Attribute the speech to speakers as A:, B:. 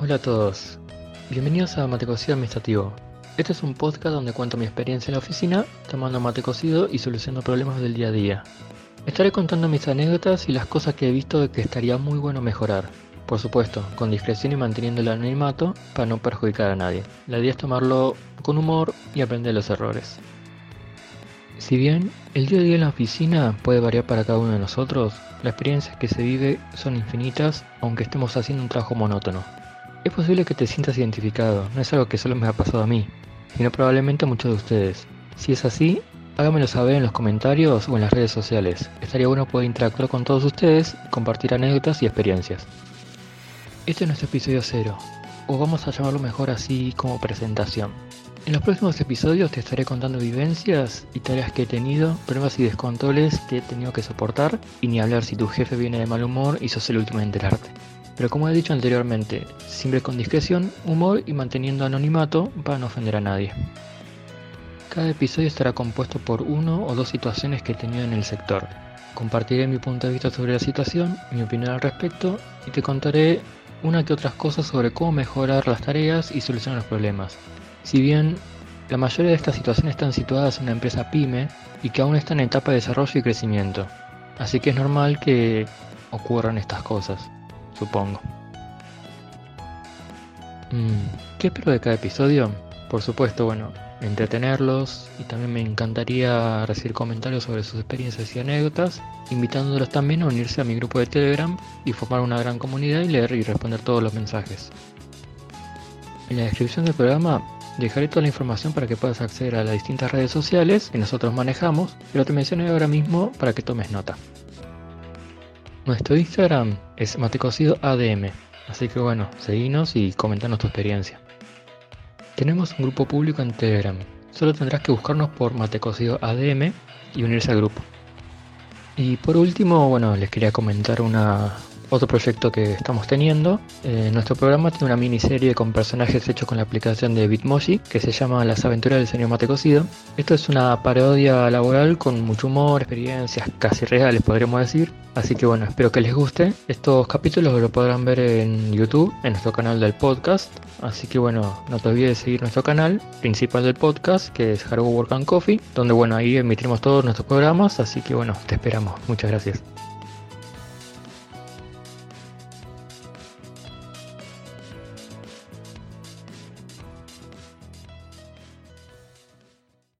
A: Hola a todos, bienvenidos a Mate Cocido Administrativo. Este es un podcast donde cuento mi experiencia en la oficina, tomando mate cocido y solucionando problemas del día a día. Estaré contando mis anécdotas y las cosas que he visto que estaría muy bueno mejorar. Por supuesto, con discreción y manteniendo el anonimato para no perjudicar a nadie. La idea es tomarlo con humor y aprender los errores. Si bien el día a día en la oficina puede variar para cada uno de nosotros, las experiencias que se vive son infinitas aunque estemos haciendo un trabajo monótono. Es posible que te sientas identificado, no es algo que solo me ha pasado a mí, sino probablemente a muchos de ustedes. Si es así, háganmelo saber en los comentarios o en las redes sociales. Estaría bueno poder interactuar con todos ustedes compartir anécdotas y experiencias. Este es nuestro episodio cero, o vamos a llamarlo mejor así como presentación. En los próximos episodios te estaré contando vivencias y tareas que he tenido, pruebas y descontroles que he tenido que soportar, y ni hablar si tu jefe viene de mal humor y sos el último en enterarte. Pero como he dicho anteriormente, siempre con discreción, humor y manteniendo anonimato para no ofender a nadie. Cada episodio estará compuesto por uno o dos situaciones que he tenido en el sector. Compartiré mi punto de vista sobre la situación, mi opinión al respecto y te contaré una que otras cosas sobre cómo mejorar las tareas y solucionar los problemas. Si bien la mayoría de estas situaciones están situadas en una empresa pyme y que aún están en etapa de desarrollo y crecimiento, así que es normal que ocurran estas cosas, supongo. Mm, ¿Qué espero de cada episodio? Por supuesto, bueno, entretenerlos y también me encantaría recibir comentarios sobre sus experiencias y anécdotas, invitándolos también a unirse a mi grupo de Telegram y formar una gran comunidad y leer y responder todos los mensajes. En la descripción del programa dejaré toda la información para que puedas acceder a las distintas redes sociales que nosotros manejamos, pero te mencioné ahora mismo para que tomes nota. Nuestro Instagram es matecocidoadm, así que bueno, seguinos y comentanos tu experiencia. Tenemos un grupo público en Telegram, solo tendrás que buscarnos por matecocidoadm y unirse al grupo. Y por último, bueno, les quería comentar una, otro proyecto que estamos teniendo. Eh, nuestro programa tiene una miniserie con personajes hechos con la aplicación de Bitmoji que se llama Las aventuras del señor Mate Cocido. Esto es una parodia laboral con mucho humor, experiencias casi reales podríamos decir. Así que bueno, espero que les guste. Estos capítulos lo podrán ver en YouTube, en nuestro canal del podcast. Así que bueno, no te olvides de seguir nuestro canal principal del podcast, que es Hargo Work and Coffee, donde bueno, ahí emitimos todos nuestros programas. Así que bueno, te esperamos. Muchas gracias.